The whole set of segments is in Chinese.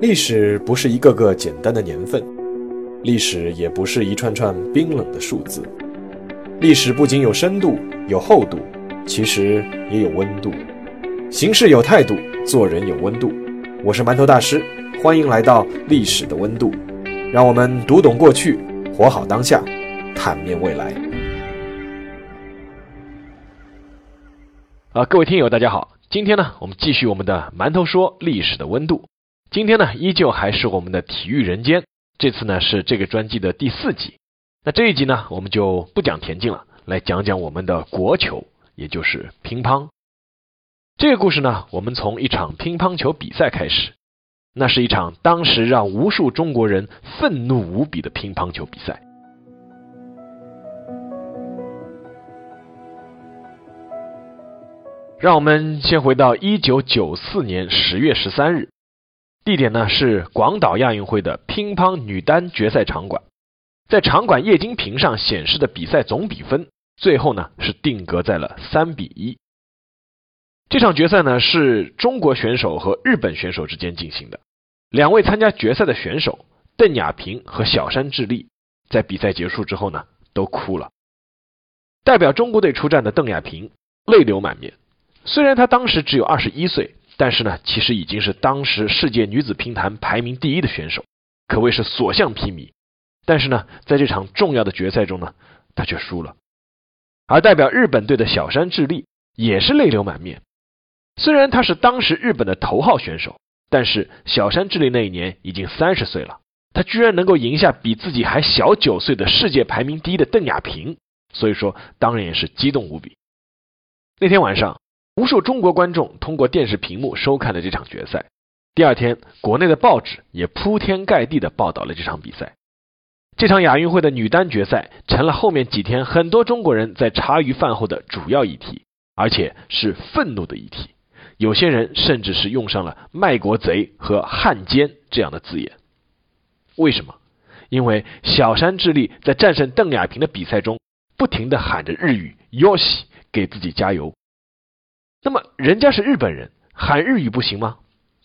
历史不是一个个简单的年份，历史也不是一串串冰冷的数字。历史不仅有深度、有厚度，其实也有温度。行事有态度，做人有温度。我是馒头大师，欢迎来到历史的温度，让我们读懂过去，活好当下，坦面未来。啊，各位听友，大家好，今天呢，我们继续我们的馒头说历史的温度。今天呢，依旧还是我们的体育人间。这次呢是这个专辑的第四集。那这一集呢，我们就不讲田径了，来讲讲我们的国球，也就是乒乓。这个故事呢，我们从一场乒乓球比赛开始。那是一场当时让无数中国人愤怒无比的乒乓球比赛。让我们先回到一九九四年十月十三日。地点呢是广岛亚运会的乒乓女单决赛场馆，在场馆液晶屏上显示的比赛总比分，最后呢是定格在了三比一。这场决赛呢是中国选手和日本选手之间进行的，两位参加决赛的选手邓亚萍和小山智丽在比赛结束之后呢都哭了。代表中国队出战的邓亚萍泪流满面，虽然她当时只有二十一岁。但是呢，其实已经是当时世界女子乒坛排名第一的选手，可谓是所向披靡。但是呢，在这场重要的决赛中呢，她却输了。而代表日本队的小山智丽也是泪流满面。虽然她是当时日本的头号选手，但是小山智丽那一年已经三十岁了，她居然能够赢下比自己还小九岁的世界排名第一的邓亚萍，所以说当然也是激动无比。那天晚上。无数中国观众通过电视屏幕收看了这场决赛。第二天，国内的报纸也铺天盖地的报道了这场比赛。这场亚运会的女单决赛成了后面几天很多中国人在茶余饭后的主要议题，而且是愤怒的议题。有些人甚至是用上了“卖国贼”和“汉奸”这样的字眼。为什么？因为小山智丽在战胜邓亚萍的比赛中，不停的喊着日语 “yoshi”，给自己加油。那么人家是日本人，喊日语不行吗？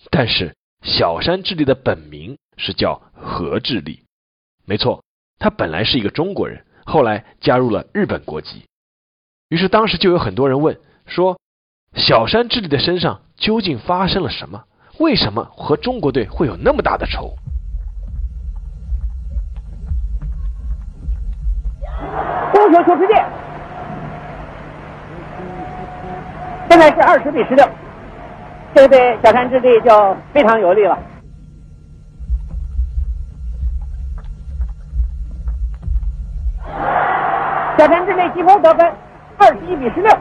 但是小山智丽的本名是叫何智丽，没错，他本来是一个中国人，后来加入了日本国籍。于是当时就有很多人问说，小山智丽的身上究竟发生了什么？为什么和中国队会有那么大的仇？足球球世界。现在是二十比十六，这对小山智丽就非常有利了。小山智丽积分得分，二十一比十六。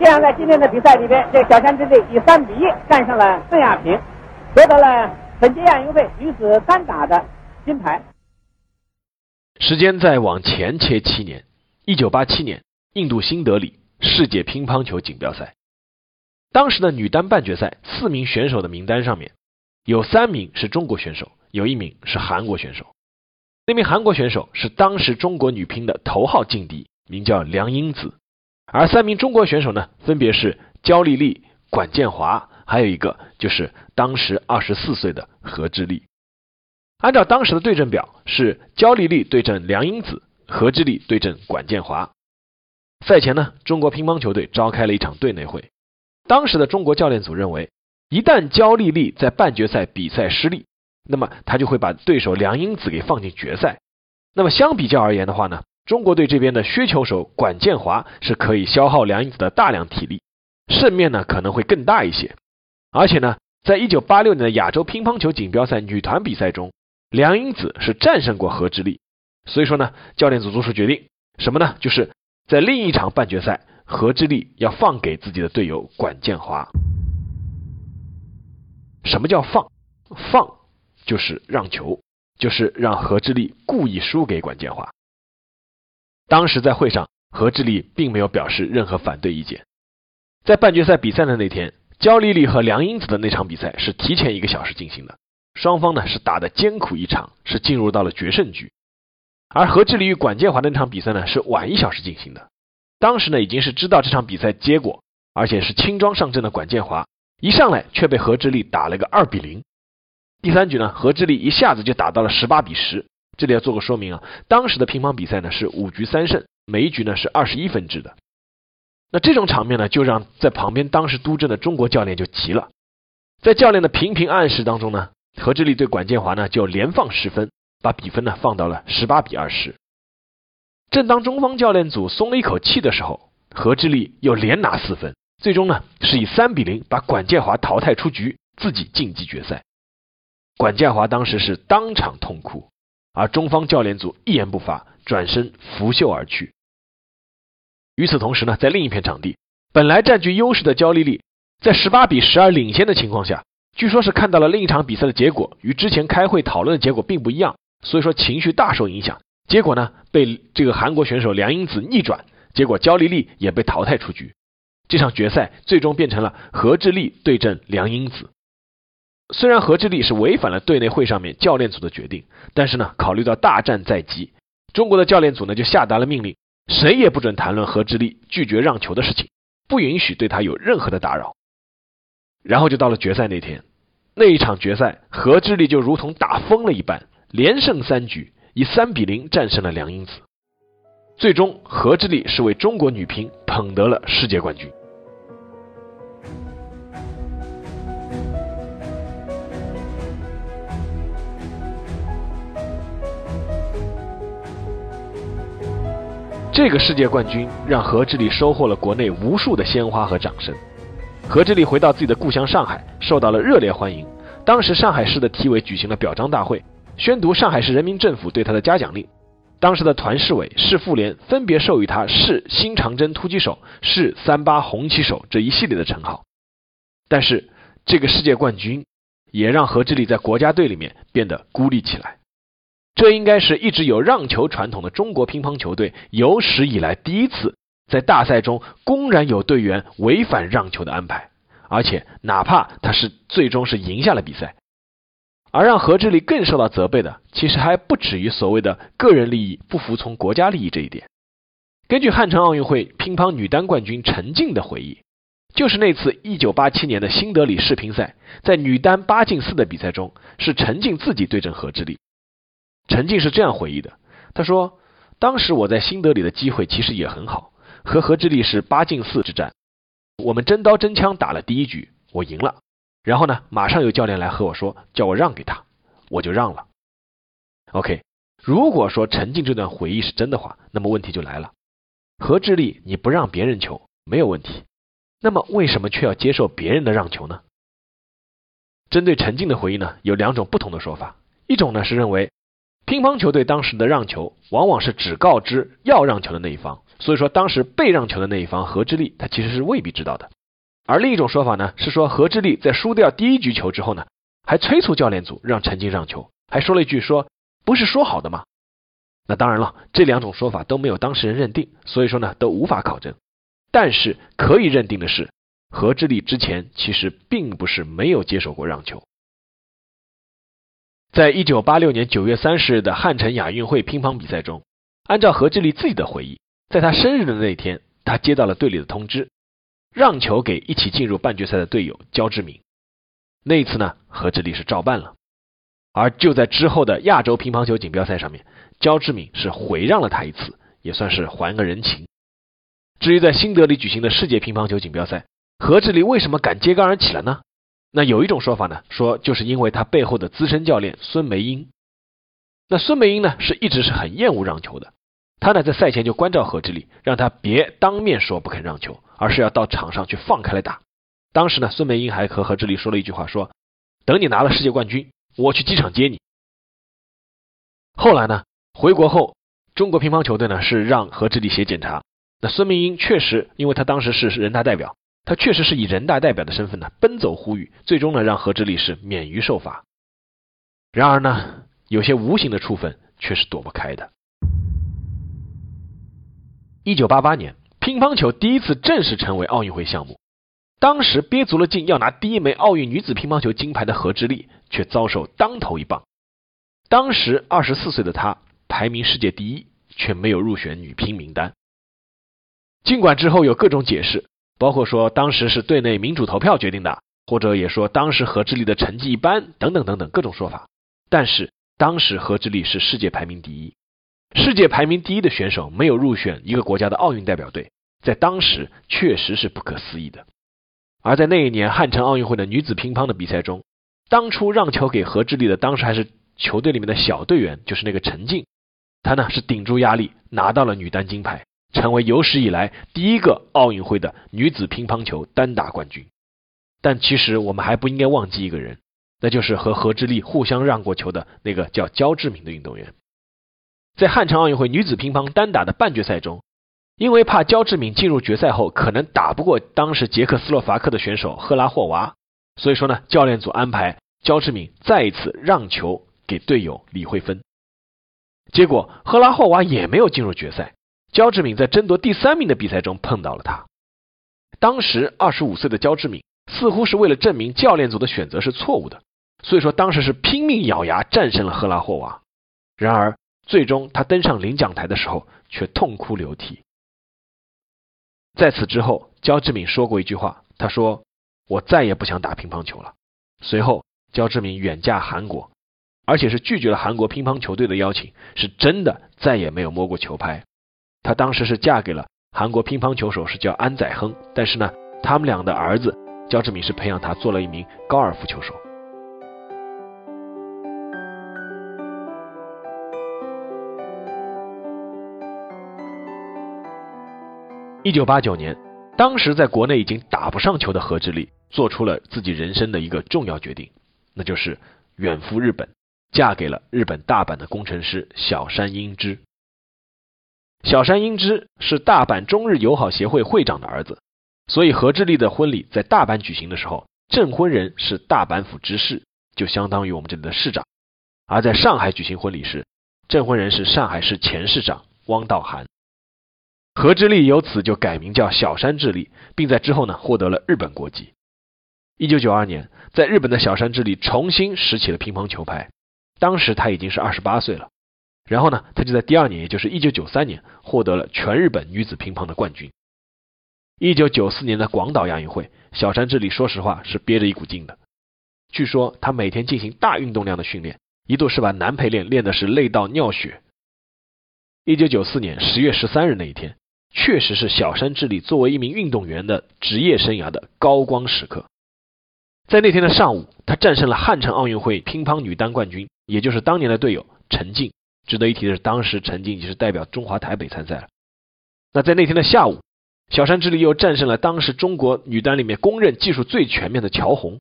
这样在今天的比赛里边，这小山智丽以三比一战胜了邓亚萍，夺得了本届亚运会女子单打的金牌。时间再往前切七年，一九八七年，印度新德里。世界乒乓球锦标赛，当时的女单半决赛四名选手的名单上面，有三名是中国选手，有一名是韩国选手。那名韩国选手是当时中国女乒的头号劲敌，名叫梁英子。而三名中国选手呢，分别是焦丽丽、管建华，还有一个就是当时二十四岁的何智丽。按照当时的对阵表，是焦丽丽对阵梁英子，何智丽对阵管建华。赛前呢，中国乒乓球队召开了一场队内会。当时的中国教练组认为，一旦焦丽丽在半决赛比赛失利，那么他就会把对手梁英子给放进决赛。那么相比较而言的话呢，中国队这边的削球手管建华是可以消耗梁英子的大量体力，胜面呢可能会更大一些。而且呢，在一九八六年的亚洲乒乓球锦标赛女团比赛中，梁英子是战胜过何智丽。所以说呢，教练组做出决定，什么呢？就是。在另一场半决赛，何智丽要放给自己的队友管建华。什么叫放？放就是让球，就是让何智丽故意输给管建华。当时在会上，何智丽并没有表示任何反对意见。在半决赛比赛的那天，焦丽丽和梁英子的那场比赛是提前一个小时进行的，双方呢是打的艰苦一场，是进入到了决胜局。而何智丽与管建华的那场比赛呢，是晚一小时进行的。当时呢，已经是知道这场比赛结果，而且是轻装上阵的管建华，一上来却被何志立打了个二比零。第三局呢，何志立一下子就打到了十八比十。这里要做个说明啊，当时的乒乓比赛呢是五局三胜，每一局呢是二十一分制的。那这种场面呢，就让在旁边当时督阵的中国教练就急了。在教练的频频暗示当中呢，何志丽对管建华呢就连放十分，把比分呢放到了十八比二十。正当中方教练组松了一口气的时候，何智丽又连拿四分，最终呢是以三比零把管建华淘汰出局，自己晋级决赛。管建华当时是当场痛哭，而中方教练组一言不发，转身拂袖而去。与此同时呢，在另一片场地，本来占据优势的焦丽丽，在十八比十二领先的情况下，据说是看到了另一场比赛的结果与之前开会讨论的结果并不一样，所以说情绪大受影响。结果呢，被这个韩国选手梁英子逆转，结果焦丽丽也被淘汰出局。这场决赛最终变成了何智丽对阵梁英子。虽然何智丽是违反了队内会上面教练组的决定，但是呢，考虑到大战在即，中国的教练组呢就下达了命令。谁也不准谈论何智丽拒绝让球的事情，不允许对他有任何的打扰。然后就到了决赛那天，那一场决赛，何智丽就如同打疯了一般，连胜三局，以三比零战胜了梁英子。最终，何智丽是为中国女乒捧得了世界冠军。这个世界冠军让何智丽收获了国内无数的鲜花和掌声。何智丽回到自己的故乡上海，受到了热烈欢迎。当时上海市的体委举行了表彰大会，宣读上海市人民政府对他的嘉奖令。当时的团市委、市妇联分别授予他“市新长征突击手”“市三八红旗手”这一系列的称号。但是，这个世界冠军也让何志立在国家队里面变得孤立起来。这应该是一直有让球传统的中国乒乓球队有史以来第一次在大赛中公然有队员违反让球的安排，而且哪怕他是最终是赢下了比赛，而让何智丽更受到责备的，其实还不止于所谓的个人利益不服从国家利益这一点。根据汉城奥运会乒乓女单冠军陈静的回忆，就是那次1987年的新德里世乒赛，在女单八进四的比赛中，是陈静自己对阵何智丽。陈静是这样回忆的，他说：“当时我在新德里的机会其实也很好，和何智丽是八进四之战，我们真刀真枪打了第一局，我赢了。然后呢，马上有教练来和我说，叫我让给他，我就让了。OK，如果说陈静这段回忆是真的话，那么问题就来了：何智丽你不让别人球没有问题，那么为什么却要接受别人的让球呢？针对陈静的回忆呢，有两种不同的说法，一种呢是认为。乒乓球队当时的让球，往往是只告知要让球的那一方，所以说当时被让球的那一方何智丽，他其实是未必知道的。而另一种说法呢，是说何智丽在输掉第一局球之后呢，还催促教练组让陈静让球，还说了一句说不是说好的吗？那当然了，这两种说法都没有当事人认定，所以说呢都无法考证。但是可以认定的是，何智丽之前其实并不是没有接受过让球。在一九八六年九月三十日的汉城亚运会乒乓比赛中，按照何智丽自己的回忆，在他生日的那一天，他接到了队里的通知，让球给一起进入半决赛的队友焦志敏。那一次呢，何志丽是照办了。而就在之后的亚洲乒乓球锦标赛上面，焦志敏是回让了他一次，也算是还个人情。至于在新德里举行的世界乒乓球锦标赛，何志丽为什么敢揭竿而起了呢？那有一种说法呢，说就是因为他背后的资深教练孙梅英。那孙梅英呢，是一直是很厌恶让球的。他呢在赛前就关照何志丽，让他别当面说不肯让球，而是要到场上去放开来打。当时呢，孙梅英还和何智丽说了一句话，说等你拿了世界冠军，我去机场接你。后来呢，回国后，中国乒乓球队呢是让何智丽写检查。那孙梅英确实，因为他当时是人大代表。他确实是以人大代表的身份呢，奔走呼吁，最终呢让何智丽是免于受罚。然而呢，有些无形的处分却是躲不开的。一九八八年，乒乓球第一次正式成为奥运会项目，当时憋足了劲要拿第一枚奥运女子乒乓球金牌的何智丽，却遭受当头一棒。当时二十四岁的她排名世界第一，却没有入选女乒名单。尽管之后有各种解释。包括说当时是队内民主投票决定的，或者也说当时何智丽的成绩一般，等等等等各种说法。但是当时何智丽是世界排名第一，世界排名第一的选手没有入选一个国家的奥运代表队，在当时确实是不可思议的。而在那一年汉城奥运会的女子乒乓的比赛中，当初让球给何智丽的，当时还是球队里面的小队员，就是那个陈静，她呢是顶住压力拿到了女单金牌，成为有史以来第一个奥运会的女子乒乓球单打冠军。但其实我们还不应该忘记一个人，那就是和何智丽互相让过球的那个叫焦志敏的运动员。在汉城奥运会女子乒乓单打的半决赛中。因为怕焦志敏进入决赛后可能打不过当时捷克斯洛伐克的选手赫拉霍娃，所以说呢，教练组安排焦志敏再一次让球给队友李慧芬。结果赫拉霍娃也没有进入决赛，焦志敏在争夺第三名的比赛中碰到了他。当时二十五岁的焦志敏似乎是为了证明教练组的选择是错误的，所以说当时是拼命咬牙战胜了赫拉霍娃。然而最终他登上领奖台的时候却痛哭流涕。在此之后，焦志敏说过一句话，他说：“我再也不想打乒乓球了。”随后，焦志敏远嫁韩国，而且是拒绝了韩国乒乓球队的邀请，是真的再也没有摸过球拍。她当时是嫁给了韩国乒乓球手，是叫安宰亨，但是呢，他们俩的儿子焦志敏是培养他做了一名高尔夫球手。一九八九年，当时在国内已经打不上球的何智丽，做出了自己人生的一个重要决定，那就是远赴日本，嫁给了日本大阪的工程师小山英之。小山英之是大阪中日友好协会会长的儿子，所以何智丽的婚礼在大阪举行的时候，证婚人是大阪府知事，就相当于我们这里的市长；而在上海举行婚礼时，证婚人是上海市前市长汪道涵。何智丽由此就改名叫小山智丽，并在之后呢获得了日本国籍。一九九二年，在日本的小山智丽重新拾起了乒乓球拍，当时他已经是二十八岁了。然后呢，他就在第二年，也就是一九九三年，获得了全日本女子乒乓的冠军。一九九四年的广岛亚运会，小山智丽说实话是憋着一股劲的。据说他每天进行大运动量的训练，一度是把男陪练练的是累到尿血。一九九四年十月十三日那一天。确实是小山智丽作为一名运动员的职业生涯的高光时刻。在那天的上午，他战胜了汉城奥运会乒乓女单冠军，也就是当年的队友陈静。值得一提的是，当时陈静已经是代表中华台北参赛了。那在那天的下午，小山智丽又战胜了当时中国女单里面公认技术最全面的乔红。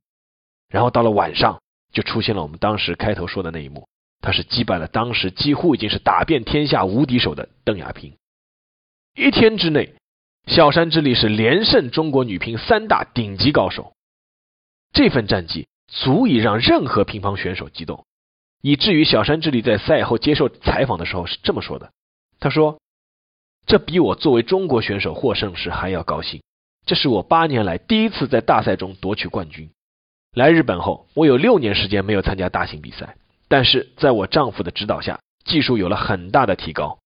然后到了晚上，就出现了我们当时开头说的那一幕，他是击败了当时几乎已经是打遍天下无敌手的邓亚萍。一天之内，小山智丽是连胜中国女乒三大顶级高手。这份战绩足以让任何乒乓选手激动，以至于小山智丽在赛后接受采访的时候是这么说的：“他说，这比我作为中国选手获胜时还要高兴。这是我八年来第一次在大赛中夺取冠军。来日本后，我有六年时间没有参加大型比赛，但是在我丈夫的指导下，技术有了很大的提高。”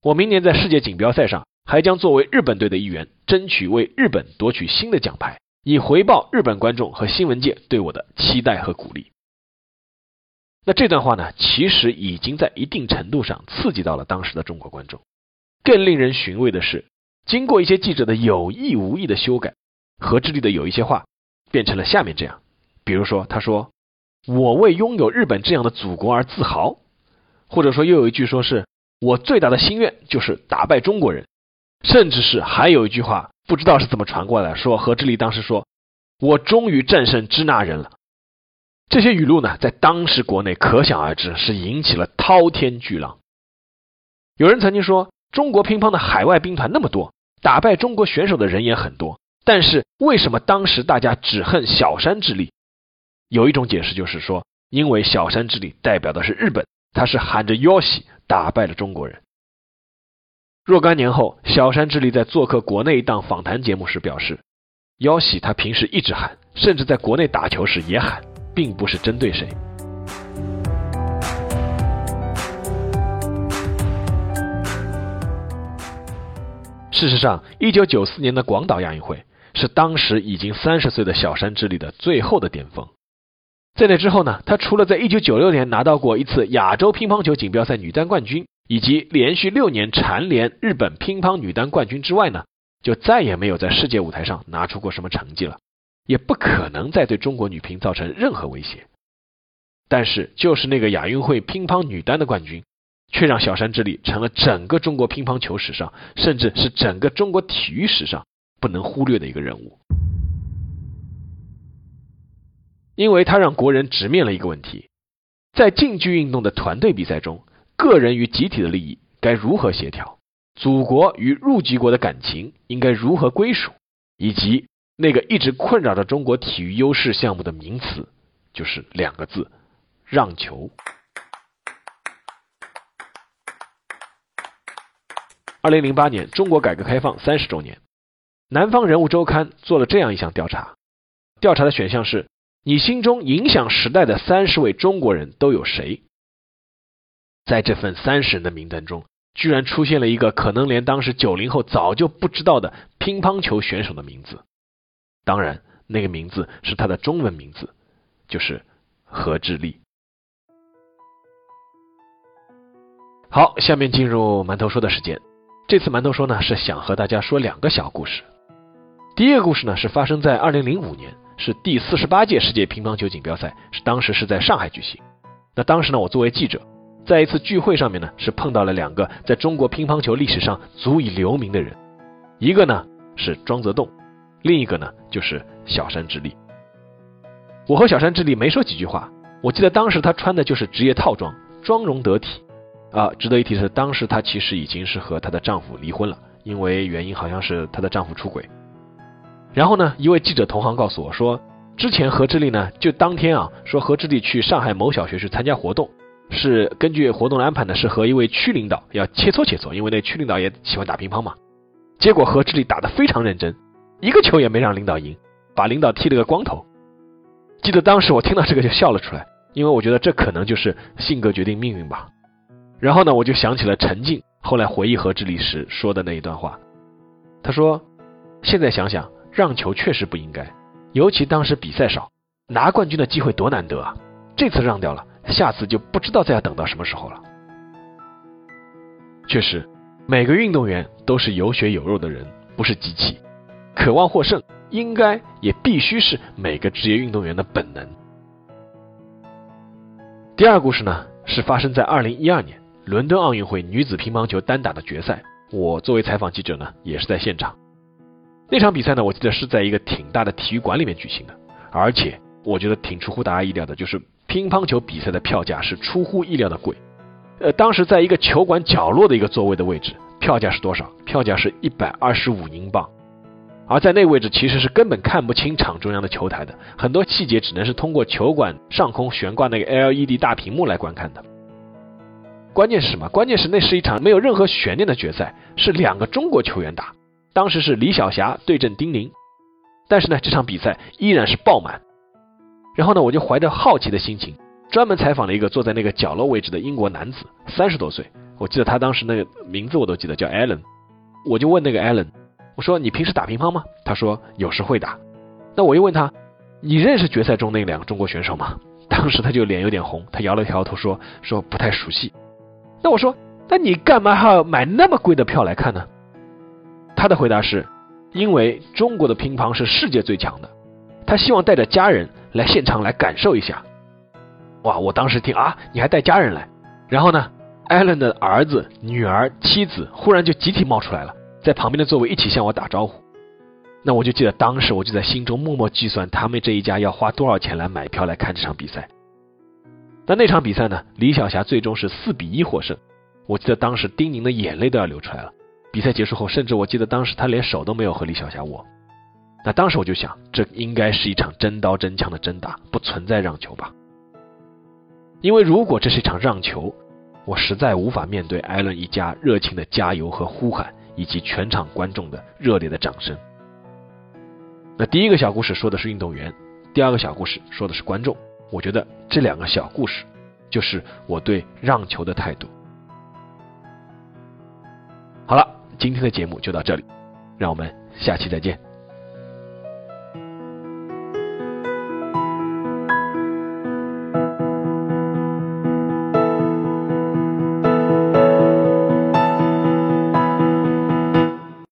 我明年在世界锦标赛上还将作为日本队的一员，争取为日本夺取新的奖牌，以回报日本观众和新闻界对我的期待和鼓励。那这段话呢，其实已经在一定程度上刺激到了当时的中国观众。更令人寻味的是，经过一些记者的有意无意的修改，何智丽的有一些话变成了下面这样。比如说，他说：“我为拥有日本这样的祖国而自豪。”或者说，又有一句说是。我最大的心愿就是打败中国人，甚至是还有一句话，不知道是怎么传过来，说何志丽当时说：“我终于战胜支那人了。”这些语录呢，在当时国内可想而知，是引起了滔天巨浪。有人曾经说，中国乒乓的海外兵团那么多，打败中国选手的人也很多，但是为什么当时大家只恨小山智丽？有一种解释就是说，因为小山智丽代表的是日本，他是喊着腰喜。打败了中国人。若干年后，小山智丽在做客国内一档访谈节目时表示：“腰喜他平时一直喊，甚至在国内打球时也喊，并不是针对谁。”事实上，一九九四年的广岛亚运会，是当时已经三十岁的小山智丽的最后的巅峰。在那之后呢，他除了在1996年拿到过一次亚洲乒乓球锦标赛女单冠军，以及连续六年蝉联日本乒乓女单冠军之外呢，就再也没有在世界舞台上拿出过什么成绩了，也不可能再对中国女乒造成任何威胁。但是，就是那个亚运会乒乓女单的冠军，却让小山智丽成了整个中国乒乓球史上，甚至是整个中国体育史上不能忽略的一个人物。因为他让国人直面了一个问题：在竞技运动的团队比赛中，个人与集体的利益该如何协调？祖国与入籍国的感情应该如何归属？以及那个一直困扰着中国体育优势项目的名词，就是两个字：让球。二零零八年，中国改革开放三十周年，《南方人物周刊》做了这样一项调查，调查的选项是。你心中影响时代的三十位中国人都有谁？在这份三十人的名单中，居然出现了一个可能连当时九零后早就不知道的乒乓球选手的名字。当然，那个名字是他的中文名字，就是何志立。好，下面进入馒头说的时间。这次馒头说呢，是想和大家说两个小故事。第一个故事呢，是发生在二零零五年。是第四十八届世界乒乓球锦标赛，是当时是在上海举行。那当时呢，我作为记者，在一次聚会上面呢，是碰到了两个在中国乒乓球历史上足以留名的人，一个呢是庄则栋，另一个呢就是小山智丽。我和小山智丽没说几句话，我记得当时她穿的就是职业套装，妆容得体。啊，值得一提的是，当时她其实已经是和她的丈夫离婚了，因为原因好像是她的丈夫出轨。然后呢，一位记者同行告诉我说，之前何志丽呢，就当天啊，说何志丽去上海某小学去参加活动，是根据活动的安排呢，是和一位区领导要切磋切磋，因为那区领导也喜欢打乒乓嘛。结果何志丽打得非常认真，一个球也没让领导赢，把领导剃了个光头。记得当时我听到这个就笑了出来，因为我觉得这可能就是性格决定命运吧。然后呢，我就想起了陈静后来回忆何志丽时说的那一段话，他说：“现在想想。”让球确实不应该，尤其当时比赛少，拿冠军的机会多难得啊！这次让掉了，下次就不知道再要等到什么时候了。确实，每个运动员都是有血有肉的人，不是机器，渴望获胜应该也必须是每个职业运动员的本能。第二故事呢，是发生在二零一二年伦敦奥运会女子乒乓球单打的决赛，我作为采访记者呢，也是在现场。那场比赛呢，我记得是在一个挺大的体育馆里面举行的，而且我觉得挺出乎大家意料的，就是乒乓球比赛的票价是出乎意料的贵。呃，当时在一个球馆角落的一个座位的位置，票价是多少？票价是一百二十五英镑。而在那位置其实是根本看不清场中央的球台的，很多细节只能是通过球馆上空悬挂那个 LED 大屏幕来观看的。关键是什么？关键是那是一场没有任何悬念的决赛，是两个中国球员打。当时是李晓霞对阵丁宁，但是呢，这场比赛依然是爆满。然后呢，我就怀着好奇的心情，专门采访了一个坐在那个角落位置的英国男子，三十多岁，我记得他当时那个名字我都记得，叫 Allen。我就问那个 Allen，我说你平时打乒乓吗？他说有时会打。那我又问他，你认识决赛中那两个中国选手吗？当时他就脸有点红，他摇了摇头说说不太熟悉。那我说，那你干嘛还要买那么贵的票来看呢？他的回答是，因为中国的乒乓是世界最强的，他希望带着家人来现场来感受一下。哇！我当时听啊，你还带家人来？然后呢，艾伦的儿子、女儿、妻子忽然就集体冒出来了，在旁边的座位一起向我打招呼。那我就记得当时我就在心中默默计算他们这一家要花多少钱来买票来看这场比赛。那那场比赛呢，李晓霞最终是四比一获胜。我记得当时丁宁的眼泪都要流出来了。比赛结束后，甚至我记得当时他连手都没有和李晓霞握。那当时我就想，这应该是一场真刀真枪的真打，不存在让球吧？因为如果这是一场让球，我实在无法面对艾伦一家热情的加油和呼喊，以及全场观众的热烈的掌声。那第一个小故事说的是运动员，第二个小故事说的是观众。我觉得这两个小故事，就是我对让球的态度。好了。今天的节目就到这里，让我们下期再见。